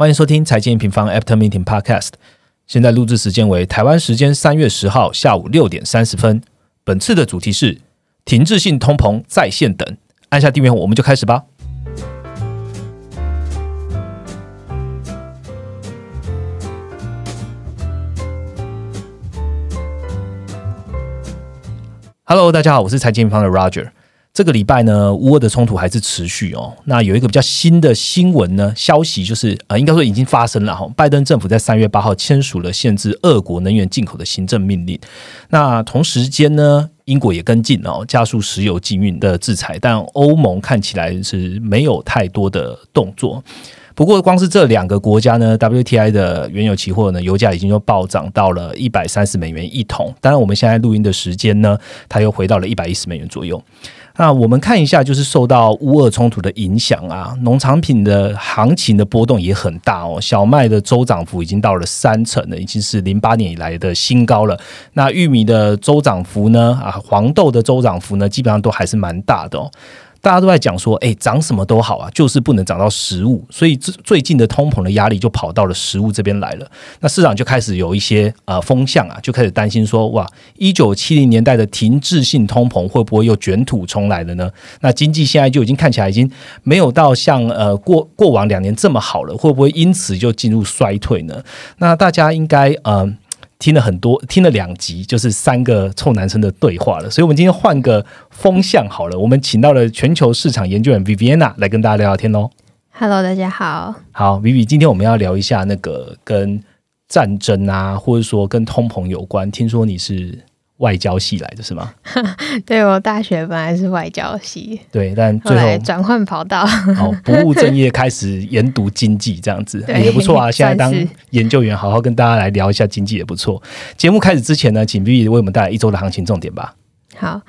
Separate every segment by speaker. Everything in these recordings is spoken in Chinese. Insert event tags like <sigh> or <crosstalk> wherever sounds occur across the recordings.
Speaker 1: 欢迎收听财经平方 After Meeting Podcast。现在录制时间为台湾时间三月十号下午六点三十分。本次的主题是停滞性通膨在线等。按下订阅后，我们就开始吧。Hello，大家好，我是财经平方的 Roger。这个礼拜呢，乌俄的冲突还是持续哦。那有一个比较新的新闻呢，消息就是呃，应该说已经发生了哈。拜登政府在三月八号签署了限制俄国能源进口的行政命令。那同时间呢，英国也跟进哦，加速石油禁运的制裁。但欧盟看起来是没有太多的动作。不过，光是这两个国家呢，WTI 的原油期货呢，油价已经又暴涨到了一百三十美元一桶。当然，我们现在录音的时间呢，它又回到了一百一十美元左右。那我们看一下，就是受到乌俄冲突的影响啊，农产品的行情的波动也很大哦。小麦的周涨幅已经到了三成了，已经是零八年以来的新高了。那玉米的周涨幅呢？啊，黄豆的周涨幅呢，基本上都还是蛮大的哦。大家都在讲说，哎，涨什么都好啊，就是不能涨到食物，所以最最近的通膨的压力就跑到了食物这边来了。那市场就开始有一些呃风向啊，就开始担心说，哇，一九七零年代的停滞性通膨会不会又卷土重来了呢？那经济现在就已经看起来已经没有到像呃过过往两年这么好了，会不会因此就进入衰退呢？那大家应该嗯。听了很多，听了两集，就是三个臭男生的对话了。所以，我们今天换个风向好了，我们请到了全球市场研究员 Viviana 来跟大家聊聊天喽。
Speaker 2: Hello，大家好。
Speaker 1: 好，Vivi，今天我们要聊一下那个跟战争啊，或者说跟通膨有关。听说你是。外交系来的是吗？<laughs>
Speaker 2: 对我大学本来是外交系，
Speaker 1: 对，但最后
Speaker 2: 转换跑道，
Speaker 1: 哦，不务正业，开始研读经济，这样子 <laughs> 也不错啊。现在当研究员，好好跟大家来聊一下经济也不错。节目开始之前呢，请 B 为我们带来一周的行情重点吧。
Speaker 2: 好，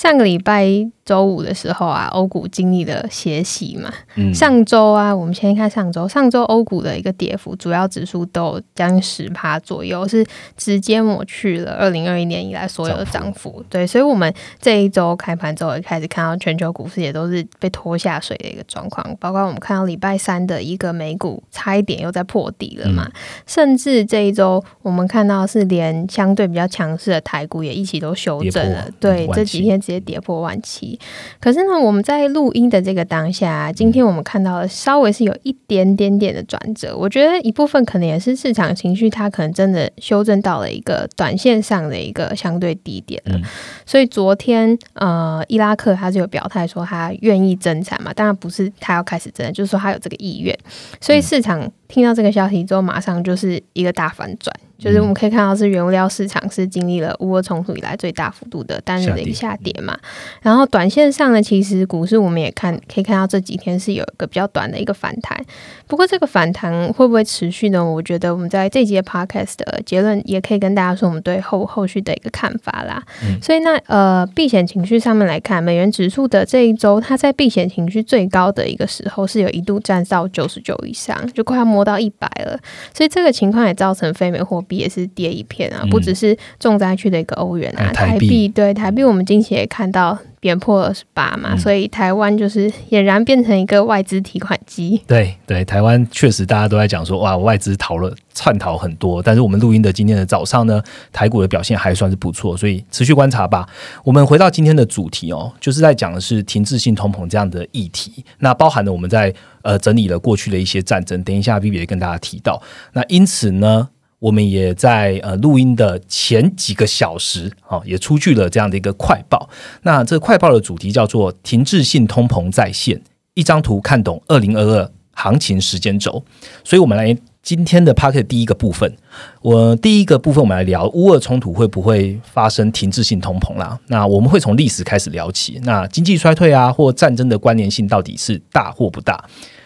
Speaker 2: 上个礼拜周五的时候啊，欧股经历了歇息嘛。嗯，上周啊，我们先看上周，上周欧股的一个跌幅，主要指数都有将近十趴左右，是直接抹去了二零二一年以来所有的涨幅。对，所以，我们这一周开盘之后，也开始看到全球股市也都是被拖下水的一个状况。包括我们看到礼拜三的一个美股差一点又在破底了嘛，甚至这一周我们看到是连相对比较强势的台股也一起都修正了。对，这几天直接跌破万七。可是呢，我们在录音的这个当下，今天我们看到了稍微是有一点点点的转折。我觉得一部分可能也是市场情绪，它可能真的修正到了一个短线上的一个相对低点了。所以昨天呃，伊拉克他就有表态说他愿意增产嘛，当然不是他要开始增，就是说他有这个意愿。所以市场听到这个消息之后，马上就是一个大反转。就是我们可以看到，是原物料市场是经历了乌俄冲突以来最大幅度的单日的一个下跌嘛。然后短线上呢，其实股市我们也看可以看到这几天是有一个比较短的一个反弹。不过这个反弹会不会持续呢？我觉得我们在这节 podcast 的结论也可以跟大家说，我们对后后续的一个看法啦。所以那呃避险情绪上面来看，美元指数的这一周，它在避险情绪最高的一个时候，是有一度站到九十九以上，就快要摸到一百了。所以这个情况也造成非美货币。也是跌一片啊，不只是重灾区的一个欧元啊，台币对台币，我们近期也看到。贬破二十八嘛，所以台湾就是俨然变成一个外资提款机。
Speaker 1: 对对，台湾确实大家都在讲说，哇，外资逃了窜逃很多。但是我们录音的今天的早上呢，台股的表现还算是不错，所以持续观察吧。我们回到今天的主题哦，就是在讲的是停滞性通膨这样的议题。那包含了我们在呃整理了过去的一些战争，等一下 B B 跟大家提到。那因此呢？我们也在呃录音的前几个小时，哦，也出具了这样的一个快报。那这快报的主题叫做“停滞性通膨在线”，一张图看懂二零二二行情时间轴。所以，我们来今天的 p a r k 第一个部分。我第一个部分，我们来聊乌俄冲突会不会发生停滞性通膨啦？那我们会从历史开始聊起。那经济衰退啊，或战争的关联性到底是大或不大？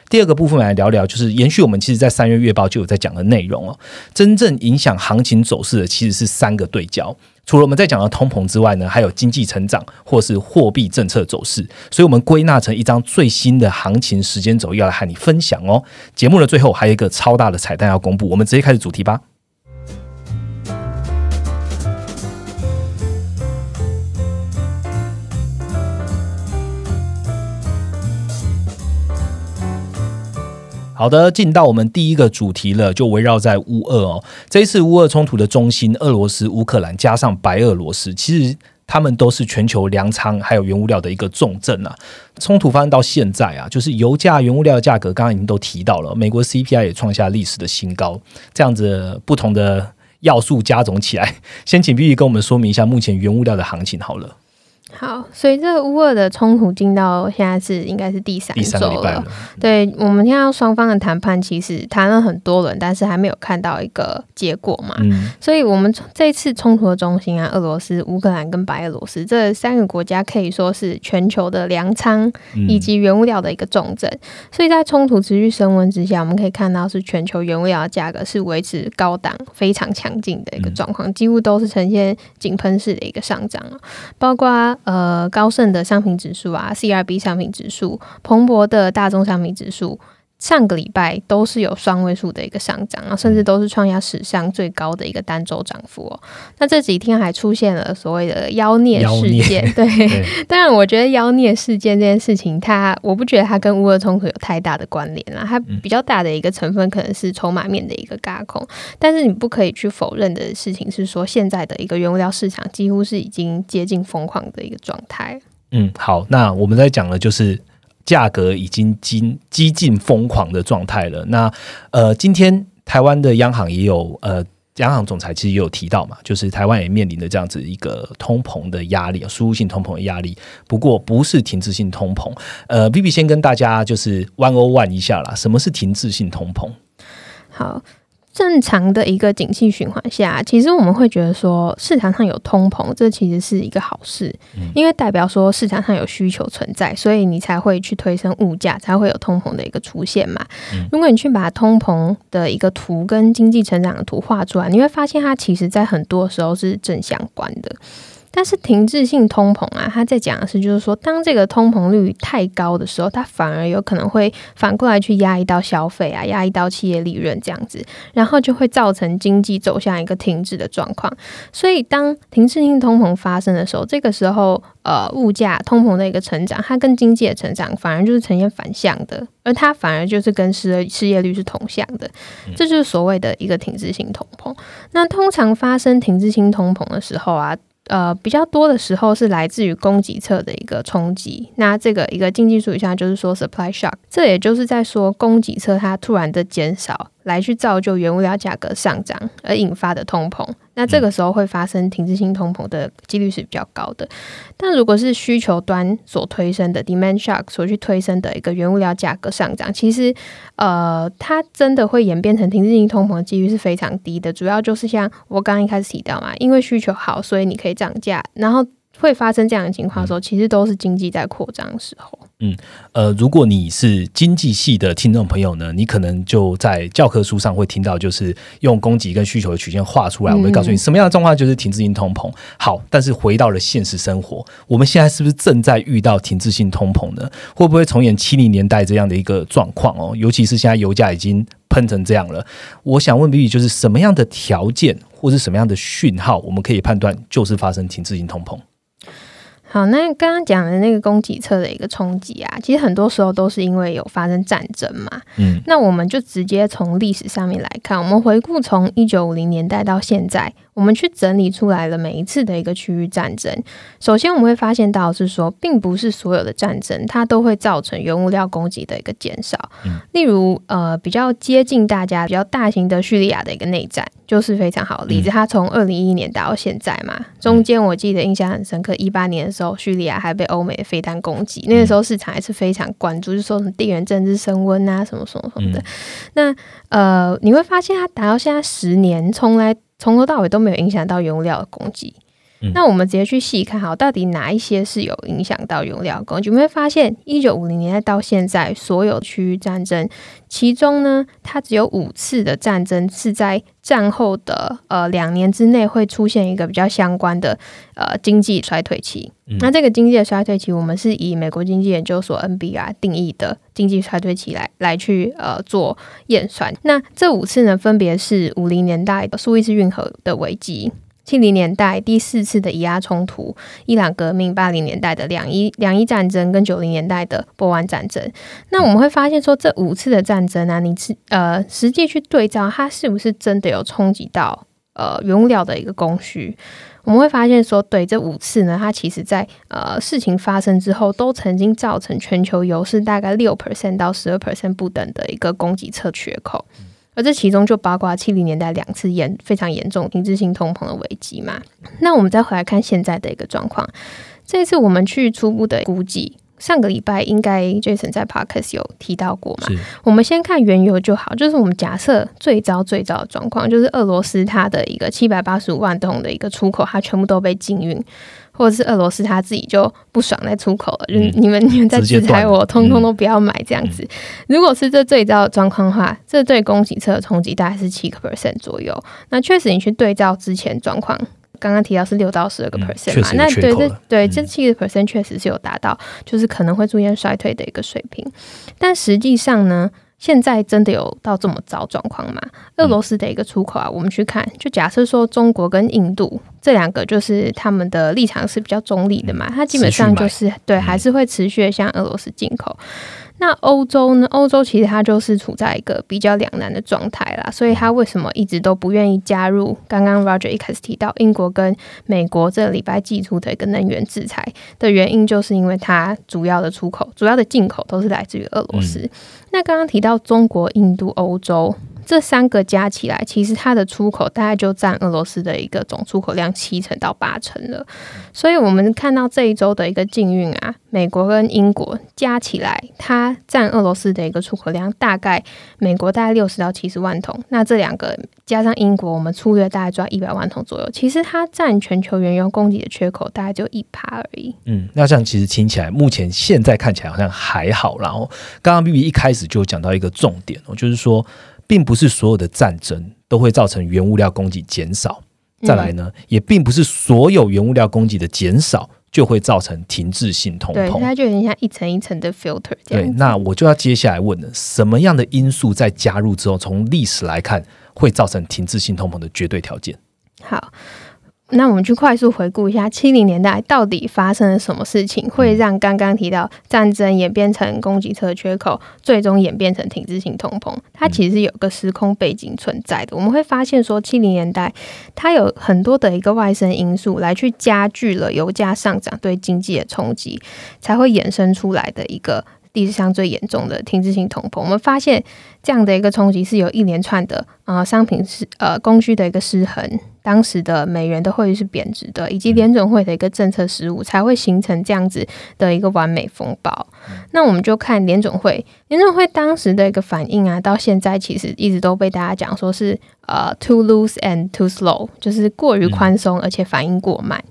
Speaker 1: 第二个部分来聊聊，就是延续我们其实，在三月月报就有在讲的内容哦。真正影响行情走势的其实是三个对焦，除了我们在讲的通膨之外呢，还有经济成长或是货币政策走势。所以，我们归纳成一张最新的行情时间轴，要来和你分享哦。节目的最后还有一个超大的彩蛋要公布，我们直接开始主题吧。好的，进到我们第一个主题了，就围绕在乌俄哦。这一次乌俄冲突的中心，俄罗斯、乌克兰加上白俄罗斯，其实他们都是全球粮仓还有原物料的一个重镇啊。冲突发生到现在啊，就是油价、原物料的价格，刚刚已经都提到了，美国 CPI 也创下历史的新高，这样子不同的要素加总起来，先请 B B 跟我们说明一下目前原物料的行情好了。
Speaker 2: 好，随着乌俄的冲突进到现在是应该是第三周了。对我们听到双方的谈判，其实谈了很多轮，但是还没有看到一个结果嘛。嗯，所以我们这次冲突的中心啊，俄罗斯、乌克兰跟白俄罗斯这三个国家可以说是全球的粮仓以及原物料的一个重镇。所以在冲突持续升温之下，我们可以看到是全球原物料的价格是维持高档、非常强劲的一个状况，几乎都是呈现井喷式的一个上涨啊包括。呃，高盛的商品指数啊，CRB 商品指数，彭博的大宗商品指数，上个礼拜都是有双位数的一个上涨啊，甚至都是创下史上最高的一个单周涨幅哦。那这几天还出现了所谓的妖孽事件，<laughs> 对，当然我觉得妖孽事件这件事情，它我不觉得它跟乌俄冲突有太大的关联啦，它比较大的一个成分可能是筹码面的一个轧空。但是你不可以去否认的事情是说，现在的一个原物料市场几乎是已经接近疯狂的一个状态。
Speaker 1: 嗯，好，那我们在讲的就是。价格已经激激进疯狂的状态了。那呃，今天台湾的央行也有呃，央行总裁其实也有提到嘛，就是台湾也面临的这样子一个通膨的压力，输入性通膨的压力。不过不是停滞性通膨。呃，B B 先跟大家就是 one o one 一下啦，什么是停滞性通膨？
Speaker 2: 好。正常的一个景气循环下，其实我们会觉得说市场上有通膨，这其实是一个好事，因为代表说市场上有需求存在，所以你才会去推升物价，才会有通膨的一个出现嘛。如果你去把通膨的一个图跟经济成长的图画出来，你会发现它其实在很多时候是正相关的。但是停滞性通膨啊，他在讲的是，就是说，当这个通膨率太高的时候，它反而有可能会反过来去压抑到消费啊，压抑到企业利润这样子，然后就会造成经济走向一个停滞的状况。所以，当停滞性通膨发生的时候，这个时候，呃，物价通膨的一个成长，它跟经济的成长反而就是呈现反向的，而它反而就是跟失失业率是同向的，这就是所谓的一个停滞性通膨。那通常发生停滞性通膨的时候啊。呃，比较多的时候是来自于供给侧的一个冲击。那这个一个经济术语下就是说 supply shock，这也就是在说供给侧它突然的减少。来去造就原物料价格上涨而引发的通膨，那这个时候会发生停滞性通膨的几率是比较高的。但如果是需求端所推升的 demand shock 所去推升的一个原物料价格上涨，其实呃，它真的会演变成停滞性通膨的几率是非常低的。主要就是像我刚刚一开始提到嘛，因为需求好，所以你可以涨价，然后。会发生这样的情况的时候，其实都是经济在扩张的时候。
Speaker 1: 嗯，呃，如果你是经济系的听众朋友呢，你可能就在教科书上会听到，就是用供给跟需求的曲线画出来，我会告诉你什么样的状况就是停滞性通膨。好，但是回到了现实生活，我们现在是不是正在遇到停滞性通膨呢？会不会重演七零年代这样的一个状况哦？尤其是现在油价已经喷成这样了，我想问比比就是什么样的条件或是什么样的讯号，我们可以判断就是发生停滞性通膨？
Speaker 2: 好，那刚刚讲的那个供给侧的一个冲击啊，其实很多时候都是因为有发生战争嘛。嗯，那我们就直接从历史上面来看，我们回顾从一九五零年代到现在。我们去整理出来了每一次的一个区域战争。首先，我们会发现到是说，并不是所有的战争它都会造成原物料供给的一个减少。例如，呃，比较接近大家比较大型的叙利亚的一个内战，就是非常好的例子。它从二零一一年打到现在嘛，中间我记得印象很深刻，一八年的时候，叙利亚还被欧美的飞弹攻击，那个时候市场还是非常关注，就说什么地缘政治升温啊，什么什么什么的。那呃，你会发现它打到现在十年，从来。从头到尾都没有影响到原物料的供给。那我们直接去细看，好，到底哪一些是有影响到原料供给？你会发现，一九五零年代到现在，所有区域战争，其中呢，它只有五次的战争是在战后的呃两年之内会出现一个比较相关的呃经济衰退期。那这个经济的衰退期，我们是以美国经济研究所 NBR 定义的经济衰退期来来去呃做验算。那这五次呢，分别是五零年代苏伊士运河的危机。七零年代第四次的以阿冲突、伊朗革命、八零年代的两伊两伊战争跟九零年代的波湾战争。那我们会发现说，这五次的战争啊，你是呃实际去对照，它是不是真的有冲击到呃原物料的一个供需？我们会发现说，对这五次呢，它其实在呃事情发生之后，都曾经造成全球油市大概六 percent 到十二 percent 不等的一个供给侧缺口。而这其中就包括七零年代两次严非常严重停滞性通膨的危机嘛。那我们再回来看现在的一个状况，这次我们去初步的估计，上个礼拜应该 Jason 在 Parkes 有提到过嘛。我们先看原油就好，就是我们假设最糟最糟的状况，就是俄罗斯它的一个七百八十五万桶的一个出口，它全部都被禁运。或者是俄罗斯他自己就不爽在出口了，就你们你们在制裁我，通通都不要买这样子。如果是这最糟的状况的话，这对供给侧的冲击大概是七个 percent 左右。那确实你去对照之前状况，刚刚提到是六到十二个 percent 嘛，那对这对这七个 percent 确实是有达到，就是可能会出现衰退的一个水平。但实际上呢？现在真的有到这么糟状况吗？俄罗斯的一个出口啊，我们去看，就假设说中国跟印度这两个，就是他们的立场是比较中立的嘛，它基本上就是对，还是会持续向俄罗斯进口。那欧洲呢？欧洲其实它就是处在一个比较两难的状态啦，所以它为什么一直都不愿意加入？刚刚 Roger 一开始提到英国跟美国这礼拜寄出的一个能源制裁的原因，就是因为它主要的出口、主要的进口都是来自于俄罗斯。那刚刚提到中国、印度、欧洲。这三个加起来，其实它的出口大概就占俄罗斯的一个总出口量七成到八成了。所以，我们看到这一周的一个禁运啊，美国跟英国加起来，它占俄罗斯的一个出口量大概美国大概六十到七十万桶，那这两个加上英国，我们粗略大概抓一百万桶左右。其实它占全球原油供给的缺口大概就一趴而已。
Speaker 1: 嗯，那这样其实听起来，目前现在看起来好像还好。然后，刚刚 B B 一开始就讲到一个重点哦，就是说。并不是所有的战争都会造成原物料供给减少，再来呢，也并不是所有原物料供给的减少就会造成停滞性通膨。
Speaker 2: 对，它就有点像一层一层的 filter。
Speaker 1: 对，那我就要接下来问了，什么样的因素在加入之后，从历史来看会造成停滞性通膨的绝对条件？
Speaker 2: 好。那我们去快速回顾一下七零年代到底发生了什么事情，会让刚刚提到战争演变成供给侧缺口，最终演变成停滞性通膨？它其实有个时空背景存在的。我们会发现说，七零年代它有很多的一个外生因素来去加剧了油价上涨对经济的冲击，才会衍生出来的一个历史上最严重的停滞性通膨。我们发现这样的一个冲击是有一连串的啊商品是呃供需的一个失衡。当时的美元的汇率是贬值的，以及联准会的一个政策失误，才会形成这样子的一个完美风暴。那我们就看联准会，联准会当时的一个反应啊，到现在其实一直都被大家讲说是呃 too loose and too slow，就是过于宽松，而且反应过慢。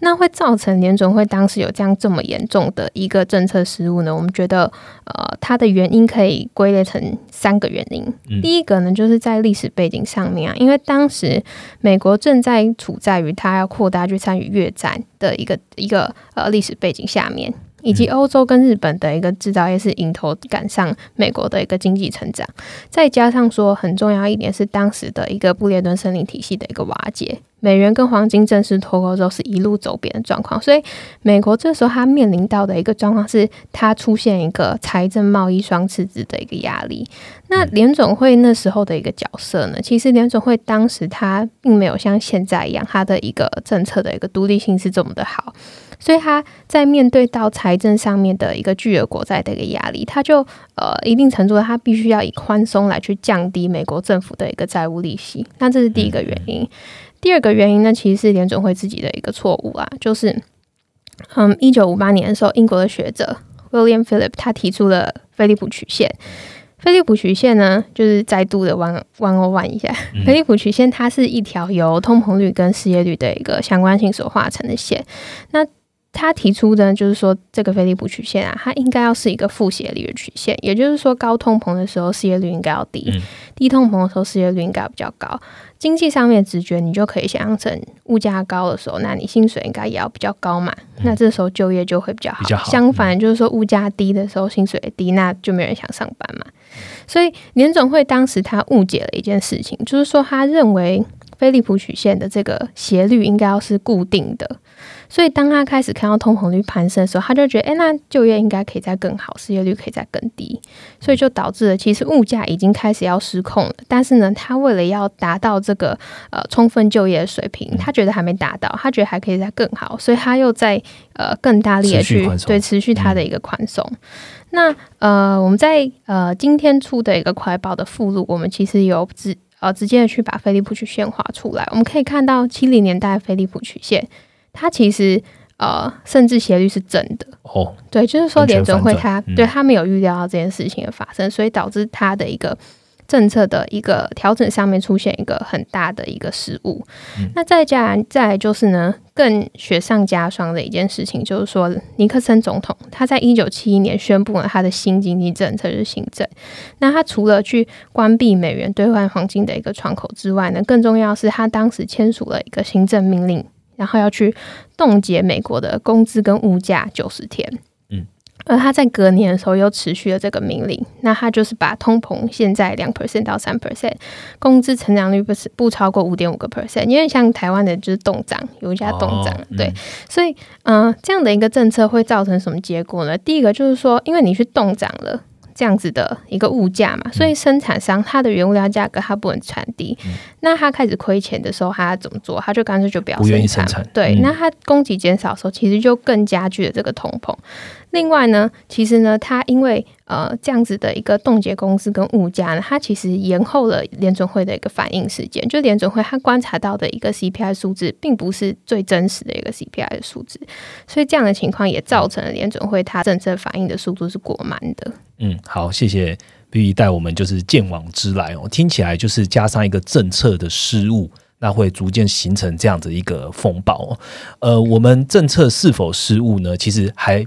Speaker 2: 那会造成联准会当时有这样这么严重的一个政策失误呢？我们觉得呃，它的原因可以归类成三个原因。第一个呢，就是在历史背景上面啊，因为当时美国正在处在于它要扩大去参与越战的一个一个呃历史背景下面，以及欧洲跟日本的一个制造业是迎头赶上美国的一个经济成长，再加上说很重要一点是当时的一个布列顿森林体系的一个瓦解。美元跟黄金正式脱钩之后，是一路走贬的状况，所以美国这时候它面临到的一个状况是，它出现一个财政贸易双赤字的一个压力。那联总会那时候的一个角色呢？其实联总会当时它并没有像现在一样，它的一个政策的一个独立性是这么的好，所以他在面对到财政上面的一个巨额国债的一个压力，他就呃一定程度他必须要以宽松来去降低美国政府的一个债务利息。那这是第一个原因。第二个原因呢，其实是联准会自己的一个错误啊，就是，嗯，一九五八年的时候，英国的学者 William Philip 他提出了菲利普曲线。菲利普曲线呢，就是再度的弯弯哦弯一下。菲利普曲线它是一条由通膨率跟失业率的一个相关性所画成的线。那他提出的，就是说这个菲利普曲线啊，它应该要是一个负斜率的曲线，也就是说高通膨的时候失业率应该要低，低通膨的时候失业率应该比较高。经济上面直觉，你就可以想象成物价高的时候，那你薪水应该也要比较高嘛，那这时候就业就会比较好。相反，就是说物价低的时候，薪水低，那就没人想上班嘛。所以联总会当时他误解了一件事情，就是说他认为。菲利普曲线的这个斜率应该要是固定的。所以，当他开始看到通膨率攀升的时候，他就觉得，哎，那就业应该可以再更好，失业率可以再更低，所以就导致了其实物价已经开始要失控了。但是呢，他为了要达到这个呃充分就业的水平，他觉得还没达到，他觉得还可以再更好，所以他又在呃更大力的去对持续他的一个宽松。那呃，我们在呃今天出的一个快报的附录，我们其实有直呃直接的去把菲利普曲线画出来，我们可以看到七零年代菲利普曲线。它其实呃，甚至斜率是正的哦。对，就是说联准会它对他没有预料到这件事情的发生，所以导致它的一个政策的一个调整上面出现一个很大的一个失误。那再加再就是呢，更雪上加霜的一件事情，就是说尼克森总统他在一九七一年宣布了他的新经济政策就是新政。那他除了去关闭美元兑换黄金的一个窗口之外呢，更重要是他当时签署了一个行政命令。然后要去冻结美国的工资跟物价九十天，嗯，而他在隔年的时候又持续了这个命令，那他就是把通膨现在两 percent 到三 percent，工资成长率不是不超过五点五个 percent，因为像台湾的就是冻涨，有一家冻涨，对，所以嗯，这样的一个政策会造成什么结果呢？第一个就是说，因为你去冻涨了。这样子的一个物价嘛，所以生产商它的原物料价格它不能传递，那他开始亏钱的时候，他要怎么做？他就干脆就不要生产。对，那他供给减少的时候，其实就更加剧了这个通膨。另外呢，其实呢，它因为呃这样子的一个冻结工资跟物价呢，它其实延后了联准会的一个反应时间。就联准会它观察到的一个 CPI 数字，并不是最真实的一个 CPI 的数字，所以这样的情况也造成了联准会它政策反应的速度是过慢的。
Speaker 1: 嗯，好，谢谢 B 带我们就是见往之来哦，听起来就是加上一个政策的失误，那会逐渐形成这样子一个风暴。呃，我们政策是否失误呢？其实还。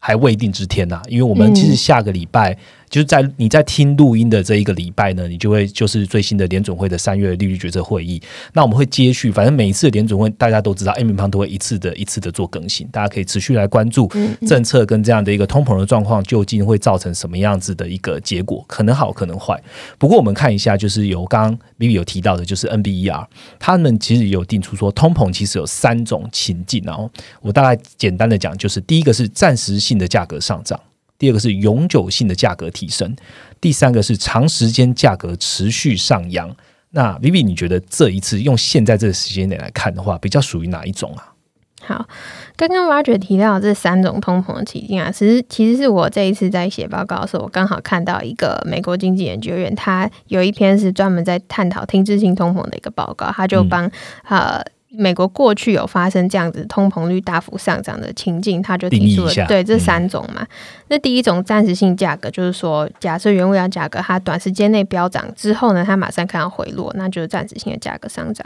Speaker 1: 还未定之天呐，因为我们其实下个礼拜。就是在你在听录音的这一个礼拜呢，你就会就是最新的联准会的三月利率决策会议。那我们会接续，反正每一次的联准会大家都知道，M 方都会一次的一次的做更新，大家可以持续来关注政策跟这样的一个通膨的状况究竟会造成什么样子的一个结果，可能好可能坏。不过我们看一下，就是有刚刚 Vivi 有提到的，就是 NBER，他们其实有定出说，通膨其实有三种情境，然后我大概简单的讲，就是第一个是暂时性的价格上涨。第二个是永久性的价格提升，第三个是长时间价格持续上扬。那 Vivi，你觉得这一次用现在这个时间点来看的话，比较属于哪一种啊？
Speaker 2: 好，刚刚 Roger 提到这三种通膨的起境啊，其实其实是我这一次在写报告的时候，我刚好看到一个美国经济研究院，他有一篇是专门在探讨停滞性通膨的一个报告，他就帮呃。美国过去有发生这样子通膨率大幅上涨的情境，他就提出了对这三种嘛。那第一种暂时性价格，就是说，假设原物料价格它短时间内飙涨之后呢，它马上看到回落，那就是暂时性的价格上涨。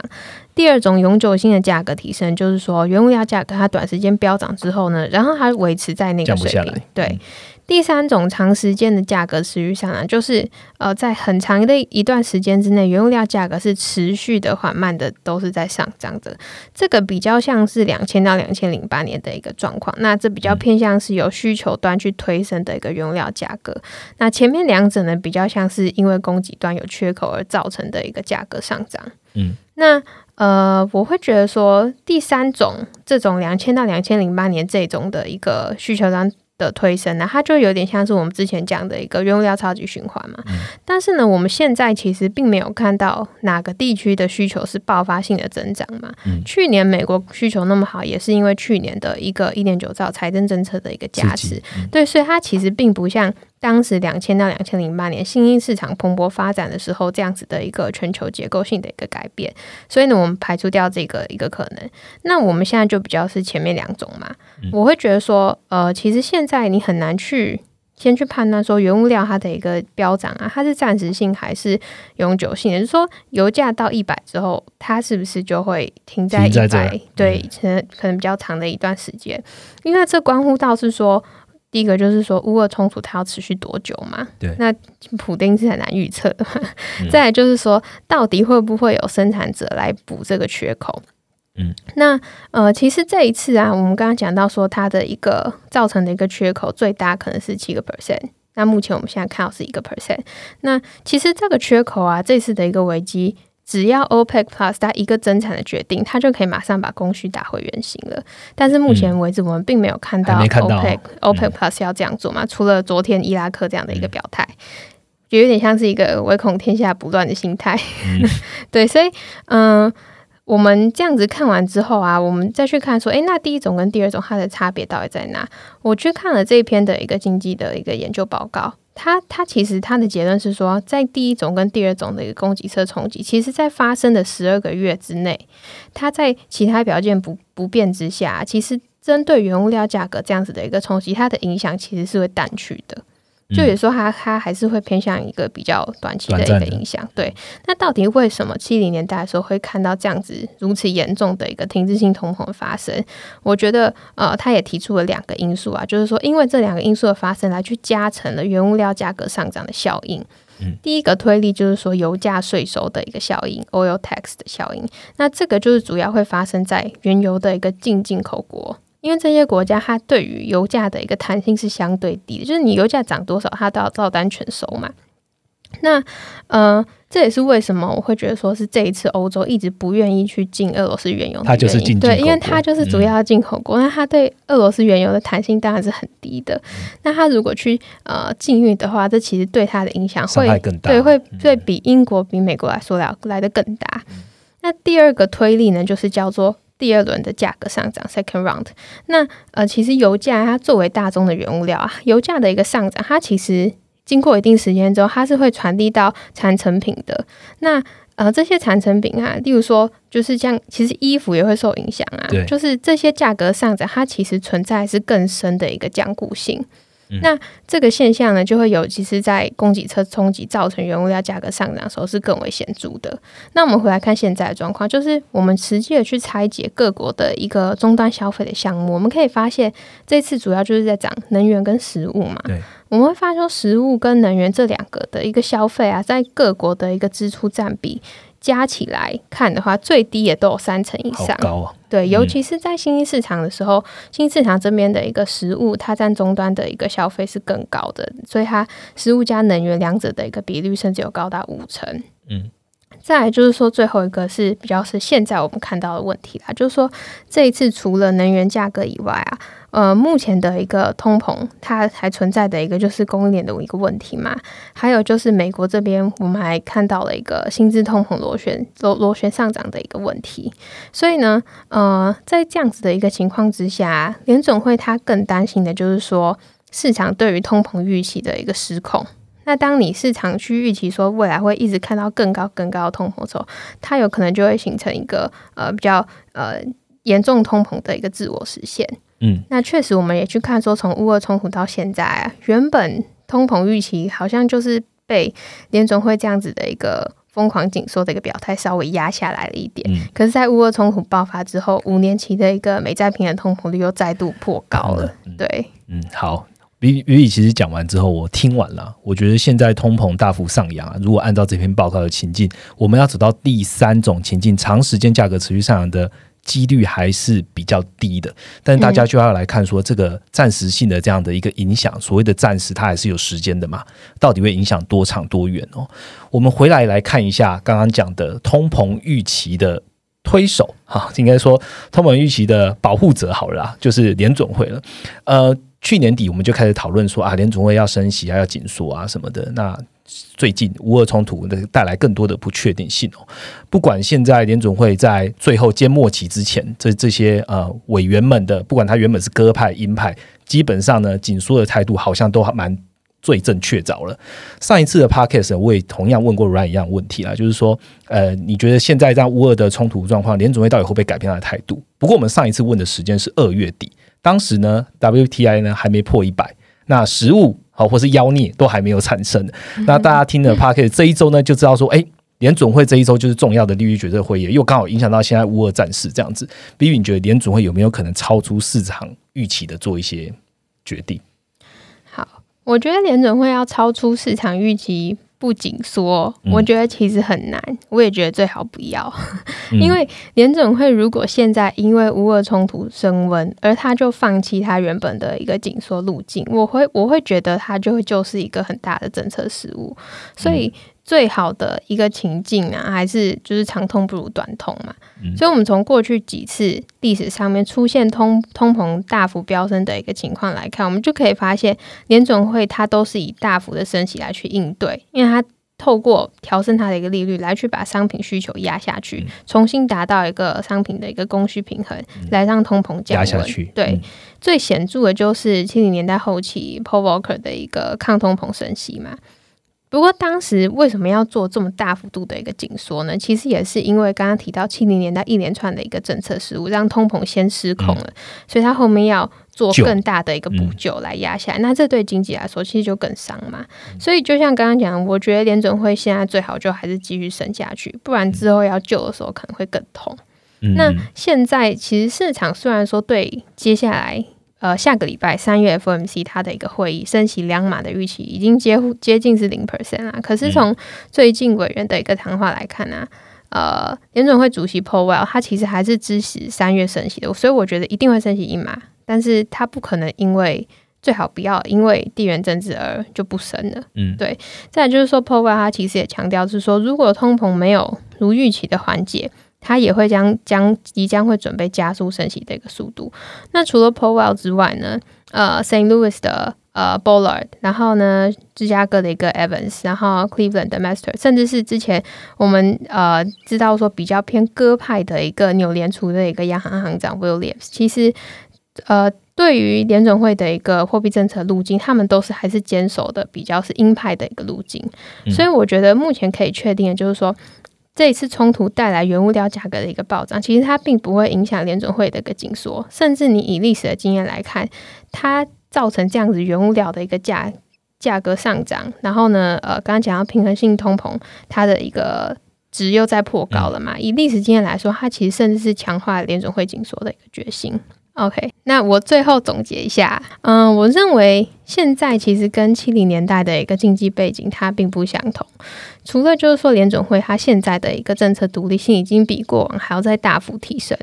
Speaker 2: 第二种永久性的价格提升，就是说原物料价格它短时间飙涨之后呢，然后它维持在那个水平，对。第三种长时间的价格持续上涨，就是呃，在很长的一段时间之内，原物料价格是持续的缓慢的，都是在上涨的。这个比较像是两千到两千零八年的一个状况。那这比较偏向是由需求端去推升的一个原物料价格。那前面两者呢，比较像是因为供给端有缺口而造成的一个价格上涨。嗯，那呃，我会觉得说，第三种这种两千到两千零八年这种的一个需求端。的推升呢，它就有点像是我们之前讲的一个原物料超级循环嘛。但是呢，我们现在其实并没有看到哪个地区的需求是爆发性的增长嘛。去年美国需求那么好，也是因为去年的一个一点九兆财政政策的一个加持。对，所以它其实并不像。当时两千到两千零八年新兴市场蓬勃发展的时候，这样子的一个全球结构性的一个改变，所以呢，我们排除掉这个一个可能。那我们现在就比较是前面两种嘛。我会觉得说，呃，其实现在你很难去先去判断说原物料它的一个飙涨啊，它是暂时性还是永久性？也就是说，油价到一百之后，它是不是就会停在一百？对，可能可能比较长的一段时间，因为这关乎到是说。第一个就是说，乌俄冲突它要持续多久嘛？
Speaker 1: 对，
Speaker 2: 那普丁是很难预测的。再来就是说，到底会不会有生产者来补这个缺口？嗯，那呃，其实这一次啊，我们刚刚讲到说，它的一个造成的一个缺口最大可能是七个 percent。那目前我们现在看到是一个 percent。那其实这个缺口啊，这次的一个危机。只要 OPEC Plus 它一个增产的决定，它就可以马上把供需打回原形了。但是目前为止，我们并没有看到 OPEC OPEC Plus 要这样做嘛？除了昨天伊拉克这样的一个表态，就有点像是一个唯恐天下不乱的心态。<laughs> 对，所以嗯。我们这样子看完之后啊，我们再去看说，诶，那第一种跟第二种它的差别到底在哪？我去看了这一篇的一个经济的一个研究报告，他他其实他的结论是说，在第一种跟第二种的一个供给侧冲击，其实在发生的十二个月之内，它在其他条件不不变之下，其实针对原物料价格这样子的一个冲击，它的影响其实是会淡去的。就也说，它它还是会偏向一个比较短期的一个影响。对，那到底为什么七零年代的时候会看到这样子如此严重的一个停滞性通膨发生？我觉得，呃，他也提出了两个因素啊，就是说，因为这两个因素的发生，来去加成了原物料价格上涨的效应。嗯，第一个推力就是说油价税收的一个效应 （oil tax 的效应）。那这个就是主要会发生在原油的一个进进口国。因为这些国家，它对于油价的一个弹性是相对低的，就是你油价涨多少，它都要照单全收嘛。那呃，这也是为什么我会觉得说是这一次欧洲一直不愿意去进俄罗斯原油的
Speaker 1: 原因。
Speaker 2: 对，因为它就是主要进口国，那它对俄罗斯原油的弹性当然是很低的。那它如果去呃禁运的话，这其实对它的影响会
Speaker 1: 更大，
Speaker 2: 对，会对比英国比美国来说来来的更大。那第二个推力呢，就是叫做。第二轮的价格上涨，second round。那呃，其实油价它作为大宗的原物料啊，油价的一个上涨，它其实经过一定时间之后，它是会传递到产成品的。那呃，这些产成品啊，例如说，就是像其实衣服也会受影响啊，就是这些价格上涨，它其实存在是更深的一个僵固性。那这个现象呢，就会有其实，在供给侧冲击造成原物料价格上涨的时候是更为显著的。那我们回来看现在的状况，就是我们实际的去拆解各国的一个终端消费的项目，我们可以发现，这次主要就是在涨能源跟食物嘛。
Speaker 1: 对，
Speaker 2: 我们会发现食物跟能源这两个的一个消费啊，在各国的一个支出占比。加起来看的话，最低也都有三成以上。
Speaker 1: 高啊！
Speaker 2: 对，尤其是在新兴市场的时候，新兴市场这边的一个食物，它占终端的一个消费是更高的，所以它食物加能源两者的一个比率，甚至有高达五成。嗯。再来就是说，最后一个是比较是现在我们看到的问题啦，就是说这一次除了能源价格以外啊，呃，目前的一个通膨它还存在的一个就是供应链的一个问题嘛，还有就是美国这边我们还看到了一个薪资通膨螺旋螺螺旋上涨的一个问题，所以呢，呃，在这样子的一个情况之下，联总会它更担心的就是说市场对于通膨预期的一个失控。那当你市场去预期说未来会一直看到更高更高的通膨时候，它有可能就会形成一个呃比较呃严重通膨的一个自我实现。嗯，那确实我们也去看说，从乌俄冲突到现在啊，原本通膨预期好像就是被联总会这样子的一个疯狂紧缩的一个表态稍微压下来了一点。嗯，可是，在乌俄冲突爆发之后，五年期的一个美债平的通膨率又再度破高了。对，
Speaker 1: 嗯，好。比比其实讲完之后，我听完了，我觉得现在通膨大幅上扬啊。如果按照这篇报告的情境，我们要走到第三种情境，长时间价格持续上扬的几率还是比较低的。但大家就要来看说，这个暂时性的这样的一个影响，所谓的暂时，它还是有时间的嘛？到底会影响多长多远哦？我们回来来看一下刚刚讲的通膨预期的推手哈，应该说通膨预期的保护者好了，就是联总会了，呃。去年底我们就开始讨论说啊，联总会要升息啊，要紧缩啊什么的。那最近乌俄冲突的带来更多的不确定性哦。不管现在联总会在最后揭末期之前，这这些呃委员们的，不管他原本是鸽派鹰派，基本上呢紧缩的态度好像都蛮最正确凿了。上一次的 podcast 我也同样问过 Ryan 一样问题啦，就是说呃，你觉得现在这样乌俄的冲突状况，联总会到底会不会改变他的态度？不过我们上一次问的时间是二月底。当时呢，WTI 呢还没破一百，那实物好或是妖孽都还没有产生。那大家听了 Park 这一周呢，就知道说，哎，联准会这一周就是重要的利率决策会议，又刚好影响到现在乌俄战事这样子。B B，你觉得联准会有没有可能超出市场预期的做一些决定？
Speaker 2: 好，我觉得联准会要超出市场预期。不紧缩，我觉得其实很难。我也觉得最好不要，因为联准会如果现在因为乌俄冲突升温，而他就放弃他原本的一个紧缩路径，我会我会觉得他就会就是一个很大的政策失误。所以最好的一个情境啊，还是就是长痛不如短痛嘛。所以，我们从过去几次历史上面出现通通膨大幅飙升的一个情况来看，我们就可以发现，联总会它都是以大幅的升息来去应对，因为它透过调升它的一个利率来去把商品需求压下去，重新达到一个商品的一个供需平衡，来让通膨降温。对，最显著的就是七零年代后期 Paul Volcker 的一个抗通膨升息嘛。不过当时为什么要做这么大幅度的一个紧缩呢？其实也是因为刚刚提到七零年代一连串的一个政策失误，让通膨先失控了，所以他后面要做更大的一个补救来压下来。那这对经济来说其实就更伤嘛。所以就像刚刚讲，我觉得联准会现在最好就还是继续升下去，不然之后要救的时候可能会更痛。那现在其实市场虽然说对接下来。呃，下个礼拜三月 FOMC 它的一个会议升息两码的预期已经接接近是零 percent 啦。可是从最近委员的一个谈话来看呢，呃，联准会主席 Powell 他其实还是支持三月升息的，所以我觉得一定会升息一码，但是他不可能因为最好不要因为地缘政治而就不升了。嗯，对。再就是说，Powell 他其实也强调是说，如果通膨没有如预期的缓解。它也会将将即将会准备加速升息的一个速度。那除了 Powell 之外呢？呃，Saint Louis 的呃 Bollard，然后呢，芝加哥的一个 Evans，然后 Cleveland 的 Master，甚至是之前我们呃知道说比较偏鸽派的一个纽联储的一个央行行长 Williams，其实呃对于联准会的一个货币政策路径，他们都是还是坚守的比较是鹰派的一个路径。所以我觉得目前可以确定的就是说。这一次冲突带来原物料价格的一个暴涨，其实它并不会影响联准会的一个紧缩，甚至你以历史的经验来看，它造成这样子原物料的一个价价格上涨，然后呢，呃，刚刚讲到平衡性通膨，它的一个值又在破高了嘛？以历史经验来说，它其实甚至是强化联准会紧缩的一个决心。OK，那我最后总结一下，嗯，我认为现在其实跟七零年代的一个经济背景它并不相同，除了就是说联准会它现在的一个政策独立性已经比过往还要再大幅提升，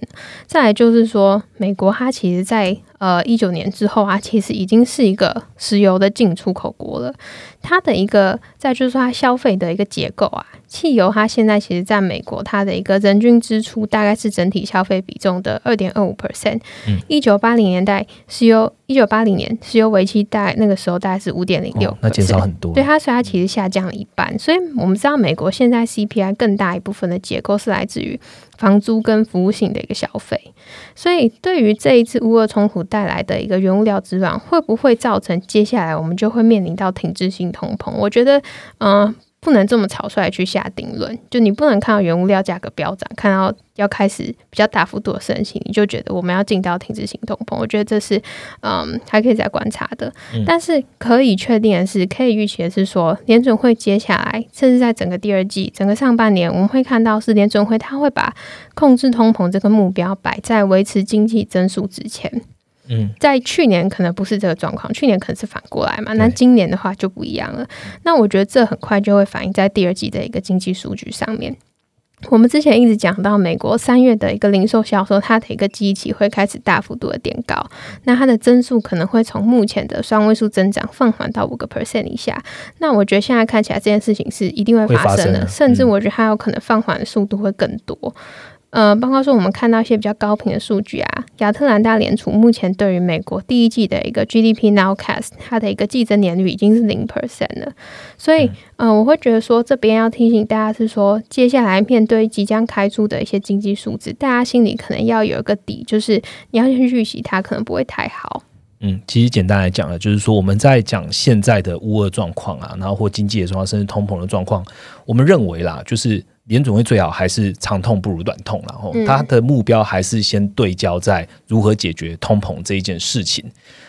Speaker 2: 再来就是说美国它其实在呃一九年之后啊，其实已经是一个石油的进出口国了，它的一个再就是说它消费的一个结构啊。汽油它现在其实在美国，它的一个人均支出大概是整体消费比重的二点二五 percent。一九八零年代石油，一九八零年石油为期大概那个时候大概是五点零六，
Speaker 1: 那减少很多。
Speaker 2: 对它，所以它其实下降了一半。所以我们知道，美国现在 CPI 更大一部分的结构是来自于房租跟服务性的一个消费。所以对于这一次乌俄冲突带来的一个原物料之乱，会不会造成接下来我们就会面临到停滞性通膨？我觉得，嗯。不能这么草率去下定论，就你不能看到原物料价格飙涨，看到要开始比较大幅度的升息，你就觉得我们要进到停止性通膨。我觉得这是嗯还可以再观察的，但是可以确定的是，可以预期的是说，联准会接下来，甚至在整个第二季、整个上半年，我们会看到是联准会它会把控制通膨这个目标摆在维持经济增速之前。嗯，在去年可能不是这个状况，去年可能是反过来嘛。那今年的话就不一样了。那我觉得这很快就会反映在第二季的一个经济数据上面。我们之前一直讲到美国三月的一个零售销售，它的一个基期会开始大幅度的垫高，那它的增速可能会从目前的双位数增长放缓到五个 percent 以下。那我觉得现在看起来这件事情是一定会发生的，甚至我觉得它有可能放缓的速度会更多。呃，包括说我们看到一些比较高频的数据啊，亚特兰大联储目前对于美国第一季的一个 GDP nowcast，它的一个季增年率已经是零 percent 了。所以，呃，我会觉得说这边要提醒大家是说，接下来面对即将开出的一些经济数字，大家心里可能要有一个底，就是你要先预习它可能不会太好。
Speaker 1: 嗯，其实简单来讲呢，就是说我们在讲现在的乌俄状况啊，然后或经济的状况，甚至通膨的状况，我们认为啦，就是。联总会最好还是长痛不如短痛，然后他的目标还是先对焦在如何解决通膨这一件事情，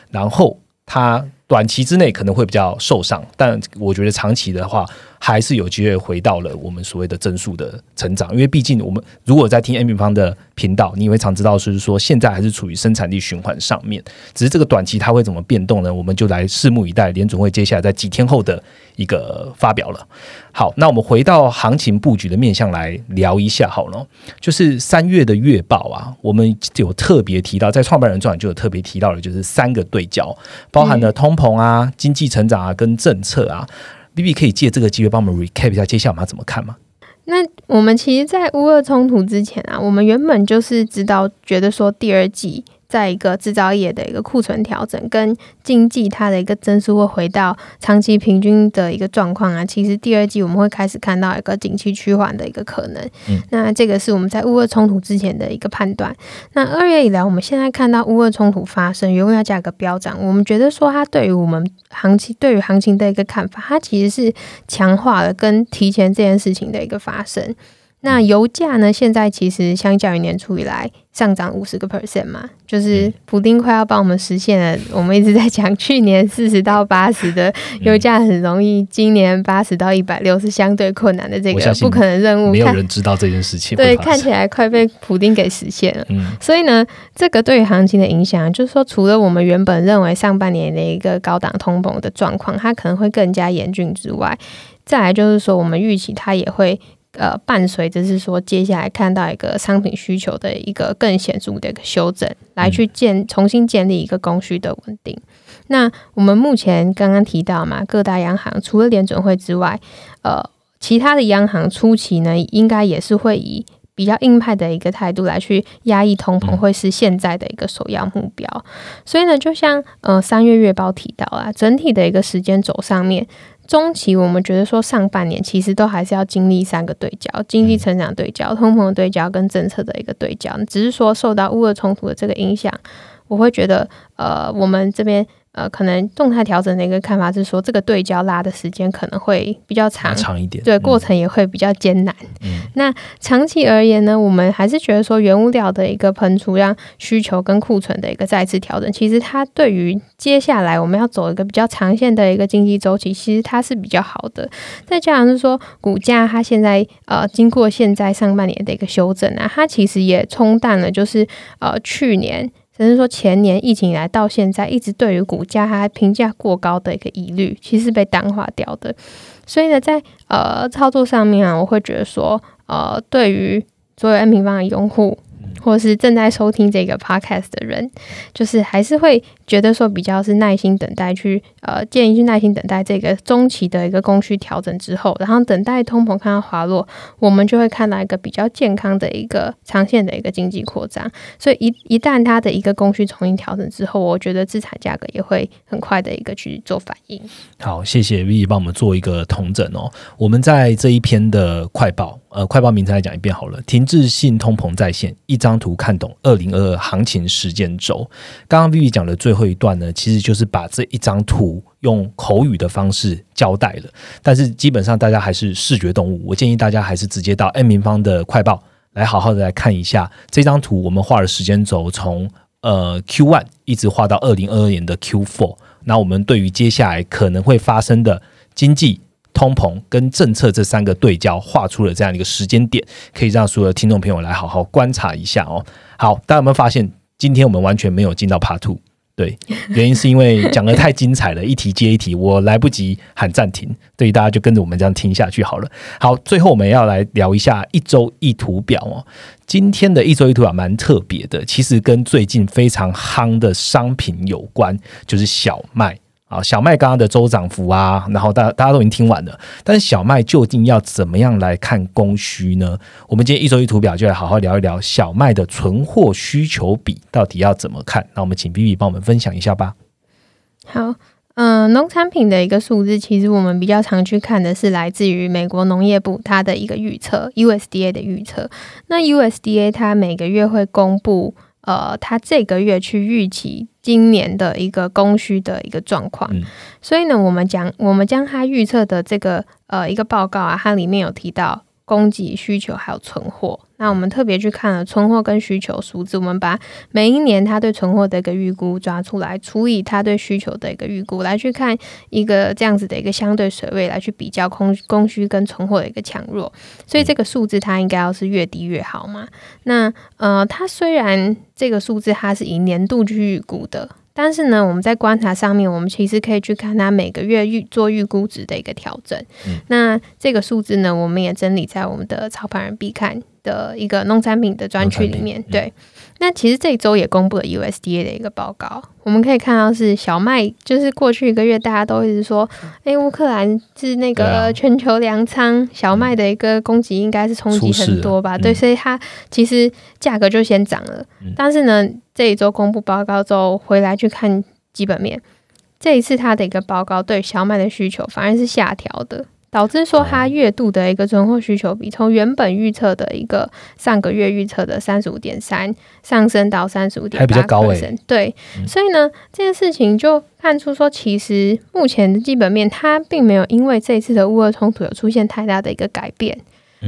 Speaker 1: 然后他短期之内可能会比较受伤，但我觉得长期的话。还是有机会回到了我们所谓的增速的成长，因为毕竟我们如果在听 M 平方的频道，你会常知道，就是说现在还是处于生产力循环上面，只是这个短期它会怎么变动呢？我们就来拭目以待，联总会接下来在几天后的一个发表了。好，那我们回到行情布局的面向来聊一下好了，就是三月的月报啊，我们有特别提到，在创办人传就有特别提到的，就是三个对焦，包含了通膨啊、经济成长啊跟政策啊。B B 可以借这个机会帮我们 recap 一下，接下来我们要怎么看吗？
Speaker 2: 那我们其实，在乌俄冲突之前啊，我们原本就是知道，觉得说第二季。在一个制造业的一个库存调整，跟经济它的一个增速会回到长期平均的一个状况啊，其实第二季我们会开始看到一个景气趋缓的一个可能。嗯，那这个是我们在乌俄冲突之前的一个判断。那二月以来，我们现在看到乌俄冲突发生，原油价格飙涨，我们觉得说它对于我们行情对于行情的一个看法，它其实是强化了跟提前这件事情的一个发生。那油价呢？现在其实相较于年初以来上涨五十个 percent 嘛，就是普丁快要帮我们实现了。我们一直在讲，去年 <laughs> 四十到八十的油价很容易，今年八十到一百六是相对困难的这个不可能任务。
Speaker 1: 没有人知道这件事情。<laughs>
Speaker 2: 对，看起来快被普丁给实现了。嗯，所以呢，这个对于行情的影响，就是说，除了我们原本认为上半年的一个高档通膨的状况，它可能会更加严峻之外，再来就是说，我们预期它也会。呃，伴随着是说，接下来看到一个商品需求的一个更显著的一个修正，来去建重新建立一个供需的稳定。那我们目前刚刚提到嘛，各大央行除了联准会之外，呃，其他的央行初期呢，应该也是会以比较硬派的一个态度来去压抑通膨，会是现在的一个首要目标。所以呢，就像呃三月月报提到啊，整体的一个时间轴上面。中期我们觉得说上半年其实都还是要经历三个对焦：经济成长对焦、通膨对焦跟政策的一个对焦。只是说受到乌俄冲突的这个影响，我会觉得呃，我们这边。呃，可能动态调整的一个看法是说，这个对焦拉的时间可能会比较长，
Speaker 1: 长一点，
Speaker 2: 对，过程也会比较艰难。嗯，那长期而言呢，我们还是觉得说，原物料的一个喷出，让需求跟库存的一个再次调整，其实它对于接下来我们要走一个比较长线的一个经济周期，其实它是比较好的。再加上是说，股价它现在呃，经过现在上半年的一个修正啊，它其实也冲淡了，就是呃去年。只是说前年疫情以来到现在，一直对于股价它评价过高的一个疑虑，其实被淡化掉的。所以呢，在呃操作上面啊，我会觉得说，呃，对于所有 N 平方的用户。或是正在收听这个 podcast 的人，就是还是会觉得说比较是耐心等待，去呃建议去耐心等待这个中期的一个供需调整之后，然后等待通膨看到滑落，我们就会看到一个比较健康的一个长线的一个经济扩张。所以一一旦它的一个供需重新调整之后，我觉得资产价格也会很快的一个去做反应。
Speaker 1: 好，谢谢 V 帮我们做一个统整哦。我们在这一篇的快报。呃，快报名称来讲一遍好了。停滞性通膨在线，一张图看懂二零二二行情时间轴。刚刚 Vivi 讲的最后一段呢，其实就是把这一张图用口语的方式交代了。但是基本上大家还是视觉动物，我建议大家还是直接到 N 平方的快报来好好的来看一下这张图。我们画的时间轴从呃 Q one 一直画到二零二二年的 Q four。那我们对于接下来可能会发生的经济。通膨跟政策这三个对焦，画出了这样一个时间点，可以让所有的听众朋友来好好观察一下哦。好，大家有没有发现，今天我们完全没有进到 Part Two？对，原因是因为讲的太精彩了，一题接一题，我来不及喊暂停，所以大家就跟着我们这样听下去好了。好，最后我们要来聊一下一周一图表哦。今天的一周一图表蛮特别的，其实跟最近非常夯的商品有关，就是小麦。啊，小麦刚刚的周涨幅啊，然后大大家都已经听完了，但是小麦究竟要怎么样来看供需呢？我们今天一周一图表就来好好聊一聊小麦的存货需求比到底要怎么看。那我们请 B B 帮我们分享一下吧。
Speaker 2: 好，嗯，农产品的一个数字，其实我们比较常去看的是来自于美国农业部它的一个预测，USDA 的预测。那 USDA 它每个月会公布。呃，他这个月去预期今年的一个供需的一个状况，所以呢，我们讲我们将他预测的这个呃一个报告啊，它里面有提到。供给、需求还有存货，那我们特别去看了存货跟需求数字，我们把每一年它对存货的一个预估抓出来，除以它对需求的一个预估，来去看一个这样子的一个相对水位，来去比较供供需跟存货的一个强弱。所以这个数字它应该要是越低越好嘛？那呃，它虽然这个数字它是以年度去预估的。但是呢，我们在观察上面，我们其实可以去看它每个月预做预估值的一个调整。那这个数字呢，我们也整理在我们的操盘人必看的一个农产品的专区里面，对。那其实这一周也公布了 USDA 的一个报告，我们可以看到是小麦，就是过去一个月大家都一直说，哎，乌克兰是那个全球粮仓，小麦的一个供给应该是冲击很多吧？对，所以它其实价格就先涨了。但是呢，这一周公布报告之后，回来去看基本面，这一次它的一个报告对小麦的需求反而是下调的。导致说它月度的一个存货需求比从原本预测的一个上个月预测的三十五点三上升到三十五点八
Speaker 1: 高
Speaker 2: 对，所以呢这件事情就看出说，其实目前的基本面它并没有因为这一次的乌俄冲突有出现太大的一个改变。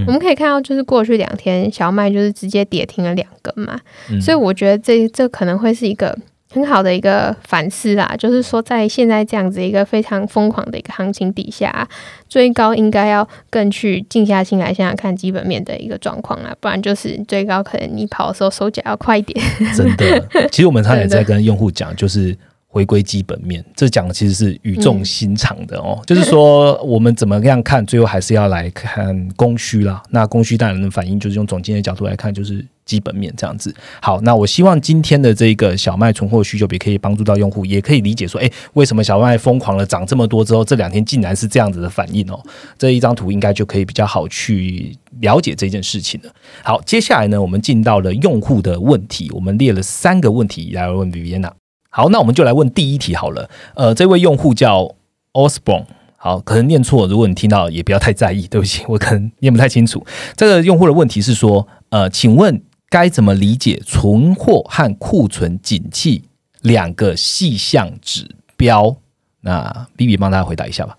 Speaker 2: 我们可以看到，就是过去两天小麦就是直接跌停了两根嘛，所以我觉得这这可能会是一个。很好的一个反思啦，就是说，在现在这样子一个非常疯狂的一个行情底下，追高应该要更去静下心来想想看基本面的一个状况啊，不然就是追高可能你跑的时候手脚要快一点。
Speaker 1: 真的，其实我们差点在跟用户讲，就是。回归基本面，这讲的其实是语重心长的哦。<laughs> 就是说，我们怎么样看，最后还是要来看供需啦。那供需当然的反应，就是用总经的角度来看，就是基本面这样子。好，那我希望今天的这个小麦存货需求比可以帮助到用户，也可以理解说，哎，为什么小麦疯狂的涨这么多之后，这两天竟然是这样子的反应哦。这一张图应该就可以比较好去了解这件事情了。好，接下来呢，我们进到了用户的问题，我们列了三个问题来问 Vivian。好，那我们就来问第一题好了。呃，这位用户叫 Osborne，好，可能念错，如果你听到也不要太在意，对不起，我可能念不太清楚。这个用户的问题是说，呃，请问该怎么理解存货和库存景气两个细项指标？那 B B 帮大家回答一下吧。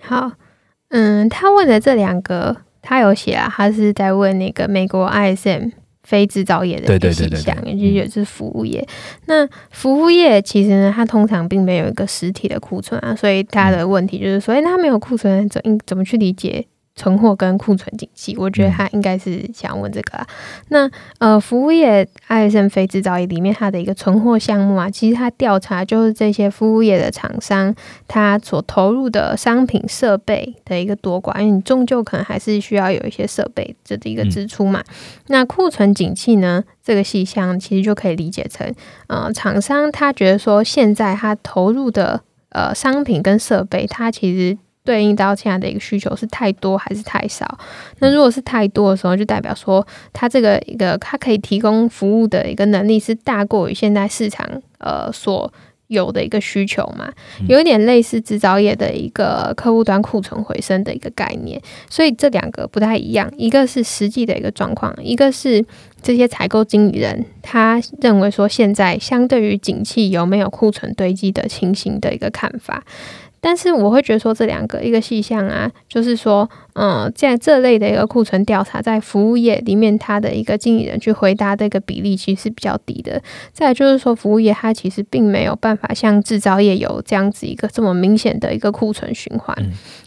Speaker 2: 好，嗯，他问的这两个，他有写啊，他是在问那个美国 ISM。非制造业的一个现象，也就是服务业。那服务业其实呢，它通常并没有一个实体的库存啊，所以它的问题就是说，哎，它没有库存，怎怎么去理解？存货跟库存景气，我觉得他应该是想问这个。那呃，服务业 ISM 非制造业里面，它的一个存货项目啊，其实它调查就是这些服务业的厂商，它所投入的商品设备的一个多寡，因为你终究可能还是需要有一些设备这的一个支出嘛。那库存景气呢，这个细项其实就可以理解成，呃，厂商他觉得说现在他投入的呃商品跟设备，它其实。对应到现在的一个需求是太多还是太少？那如果是太多的时候，就代表说它这个一个它可以提供服务的一个能力是大过于现在市场呃所有的一个需求嘛？有一点类似制造业的一个客户端库存回升的一个概念。所以这两个不太一样，一个是实际的一个状况，一个是这些采购经理人他认为说现在相对于景气有没有库存堆积的情形的一个看法。但是我会觉得说这两个一个细项啊，就是说，嗯，在这类的一个库存调查，在服务业里面，它的一个经理人去回答这个比例其实是比较低的。再就是说，服务业它其实并没有办法像制造业有这样子一个这么明显的一个库存循环。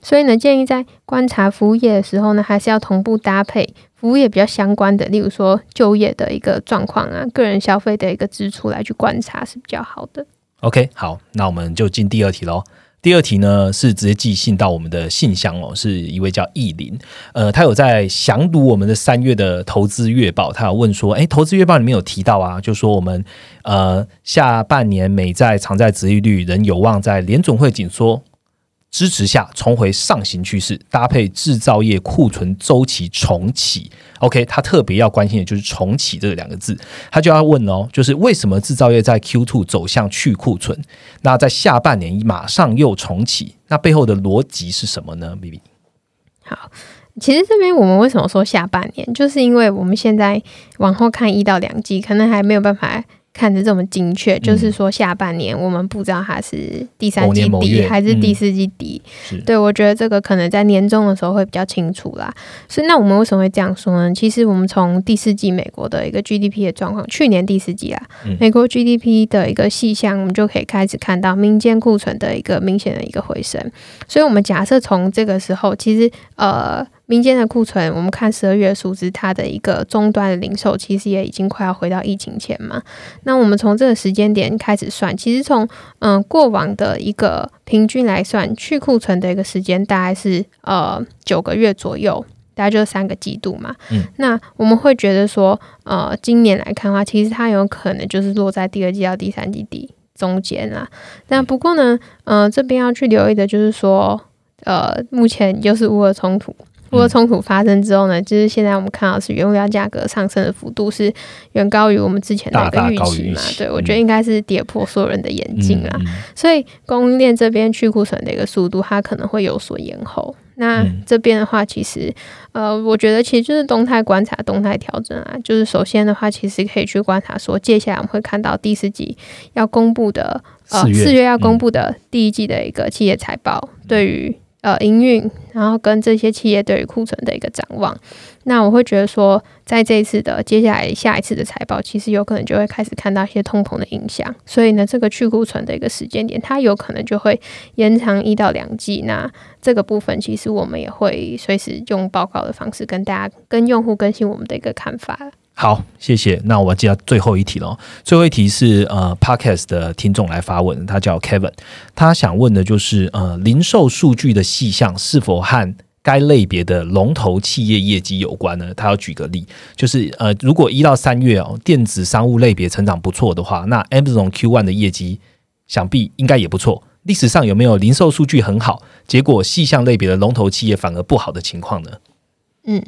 Speaker 2: 所以呢，建议在观察服务业的时候呢，还是要同步搭配服务业比较相关的，例如说就业的一个状况啊，个人消费的一个支出来去观察是比较好的。
Speaker 1: OK，好，那我们就进第二题喽。第二题呢是直接寄信到我们的信箱哦，是一位叫意林，呃，他有在详读我们的三月的投资月报，他有问说，哎，投资月报里面有提到啊，就说我们呃下半年美债长债值利率仍有望在联总会紧缩。支持下重回上行趋势，搭配制造业库存周期重启。OK，他特别要关心的就是重启这两个字，他就要问哦，就是为什么制造业在 Q two 走向去库存，那在下半年马上又重启，那背后的逻辑是什么呢？B B，
Speaker 2: 好，其实这边我们为什么说下半年，就是因为我们现在往后看一到两季，可能还没有办法。看着这么精确，就是说下半年我们不知道它是第三季底还是第四季底。对，我觉得这个可能在年终的时候会比较清楚啦。所以那我们为什么会这样说呢？其实我们从第四季美国的一个 GDP 的状况，去年第四季啊，美国 GDP 的一个细项，我们就可以开始看到民间库存的一个明显的一个回升。所以我们假设从这个时候，其实呃。民间的库存，我们看十二月数字，它的一个终端的零售其实也已经快要回到疫情前嘛。那我们从这个时间点开始算，其实从嗯过往的一个平均来算，去库存的一个时间大概是呃九个月左右。大概就三个季度嘛。嗯，那我们会觉得说，呃，今年来看的话，其实它有可能就是落在第二季到第三季底中间啦。但不过呢，呃，这边要去留意的就是说，呃，目前又是乌俄冲突。乌俄冲突发生之后呢，就是现在我们看到是原物料价格上升的幅度是远高于我们之前的一个预期嘛？对，我觉得应该是跌破所有人的眼镜啦。所以供应链这边去库存的一个速度，它可能会有所延后。那这边的话，其实呃，我觉得其实就是动态观察、动态调整啊。就是首先的话，其实可以去观察说，接下来我们会看到第四季要公布的呃四月要公布的第一季的一个企业财报，对于。呃，营运，然后跟这些企业对于库存的一个展望，那我会觉得说，在这一次的接下来下一次的财报，其实有可能就会开始看到一些通膨的影响，所以呢，这个去库存的一个时间点，它有可能就会延长一到两季。那这个部分，其实我们也会随时用报告的方式跟大家、跟用户更新我们的一个看法。
Speaker 1: 好，谢谢。那我接到最后一题了。最后一题是呃，Podcast 的听众来发问，他叫 Kevin，他想问的就是呃，零售数据的细项是否和该类别的龙头企业业绩有关呢？他要举个例，就是呃，如果一到三月哦，电子商务类别成长不错的话，那 Amazon Q one 的业绩想必应该也不错。历史上有没有零售数据很好，结果细项类别的龙头企业反而不好的情况呢？
Speaker 2: 嗯。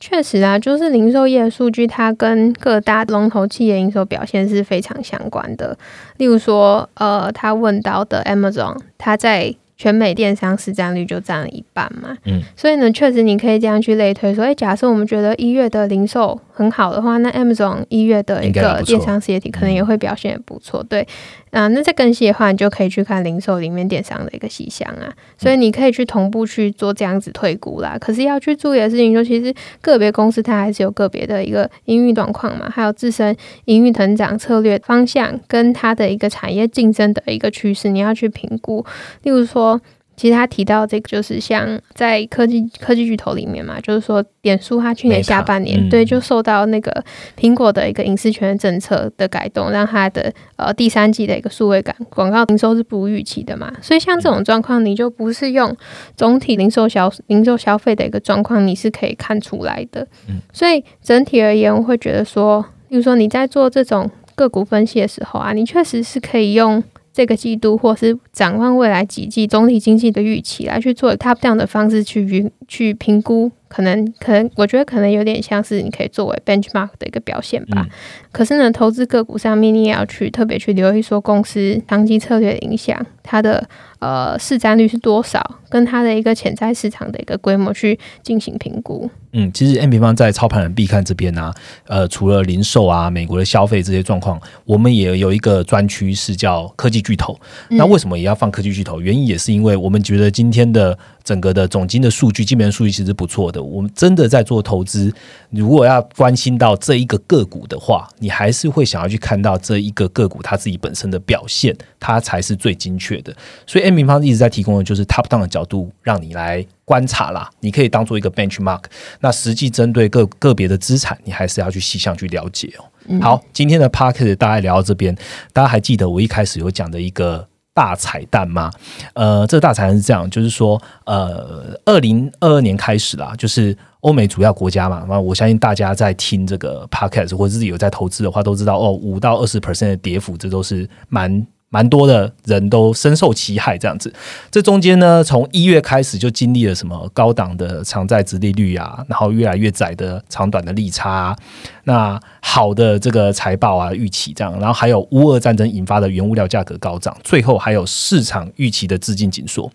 Speaker 2: 确实啊，就是零售业的数据，它跟各大龙头企业营收表现是非常相关的。例如说，呃，他问到的 Amazon，它在全美电商市占率就占了一半嘛。嗯，所以呢，确实你可以这样去类推说，哎，假设我们觉得一月的零售很好的话，那 Amazon 一月的一个电商事业体可能也会表现不错，对。啊，那再更细的话，你就可以去看零售里面电商的一个细项啊，所以你可以去同步去做这样子退股啦。可是要去注意的事情，就其实个别公司它还是有个别的一个营运状况嘛，还有自身营运成长策略方向跟它的一个产业竞争的一个趋势，你要去评估。例如说。其实他提到这个，就是像在科技科技巨头里面嘛，就是说点数它去年下半年对就受到那个苹果的一个隐私权政策的改动，让它的呃第三季的一个数位感广告营收是不如预期的嘛。所以像这种状况，你就不是用总体零售消零售消费的一个状况，你是可以看出来的。所以整体而言，我会觉得说，比如说你在做这种个股分析的时候啊，你确实是可以用。这个季度，或是展望未来几季总体经济的预期来去做 top down 的方式去去评估。可能可能，我觉得可能有点像是你可以作为 benchmark 的一个表现吧。可是呢，投资个股上面你也要去特别去留意说公司长期策略的影响，它的呃市占率是多少，跟它的一个潜在市场的一个规模去进行评估。
Speaker 1: 嗯，其实 M 平方在操盘人必看这边呢，呃，除了零售啊、美国的消费这些状况，我们也有一个专区是叫科技巨头。那为什么也要放科技巨头？原因也是因为我们觉得今天的。整个的总金的数据，基本面数据其实不错的。我们真的在做投资，如果要关心到这一个个股的话，你还是会想要去看到这一个个股它自己本身的表现，它才是最精确的。所以 M 平方一直在提供的就是 top down 的角度，让你来观察啦。你可以当做一个 benchmark，那实际针对个个别的资产，你还是要去细项去了解哦。好，今天的 p a r k e t 大概聊到这边，大家还记得我一开始有讲的一个。大彩蛋吗？呃，这个大彩蛋是这样，就是说，呃，二零二二年开始啦，就是欧美主要国家嘛，那我相信大家在听这个 podcast 或者自己有在投资的话，都知道哦，五到二十 percent 的跌幅，这都是蛮。蛮多的人都深受其害，这样子。这中间呢，从一月开始就经历了什么高档的长债殖利率啊，然后越来越窄的长短的利差，那好的这个财报啊预期这样，然后还有乌俄战争引发的原物料价格高涨，最后还有市场预期的资金紧缩。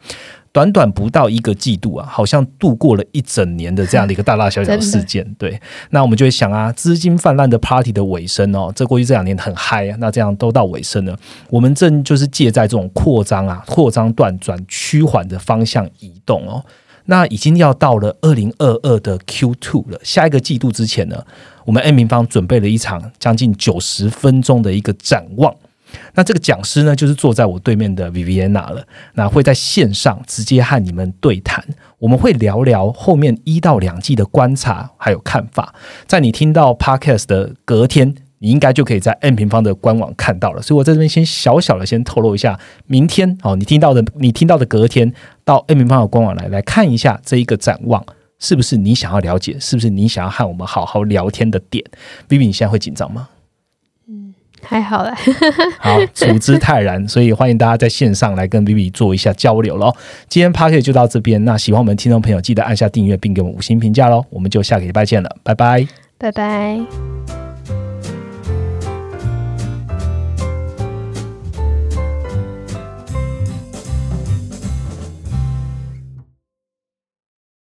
Speaker 1: 短短不到一个季度啊，好像度过了一整年的这样的一个大大小小的事件。<laughs> 对，那我们就会想啊，资金泛滥的 party 的尾声哦，这过去这两年很嗨啊，那这样都到尾声了，我们正就是借在这种扩张啊、扩张断转趋缓的方向移动哦。那已经要到了二零二二的 Q two 了，下一个季度之前呢，我们 M 平方准备了一场将近九十分钟的一个展望。那这个讲师呢，就是坐在我对面的 Viviana 了。那会在线上直接和你们对谈，我们会聊聊后面一到两季的观察还有看法。在你听到 Podcast 的隔天，你应该就可以在 N 平方的官网看到了。所以我在这边先小小的先透露一下，明天哦，你听到的你听到的隔天到 N 平方的官网来来看一下这一个展望。是不是你想要了解？是不是你想要和我们好好聊天的点？Vivi，你现在会紧张吗？
Speaker 2: 嗯，还好了。<laughs>
Speaker 1: 好，处之泰然。所以欢迎大家在线上来跟 Vivi 做一下交流喽。今天 p a r k 就到这边。那喜欢我们听众朋友，记得按下订阅并给我们五星评价喽。我们就下个礼拜见了，拜拜，
Speaker 2: 拜拜。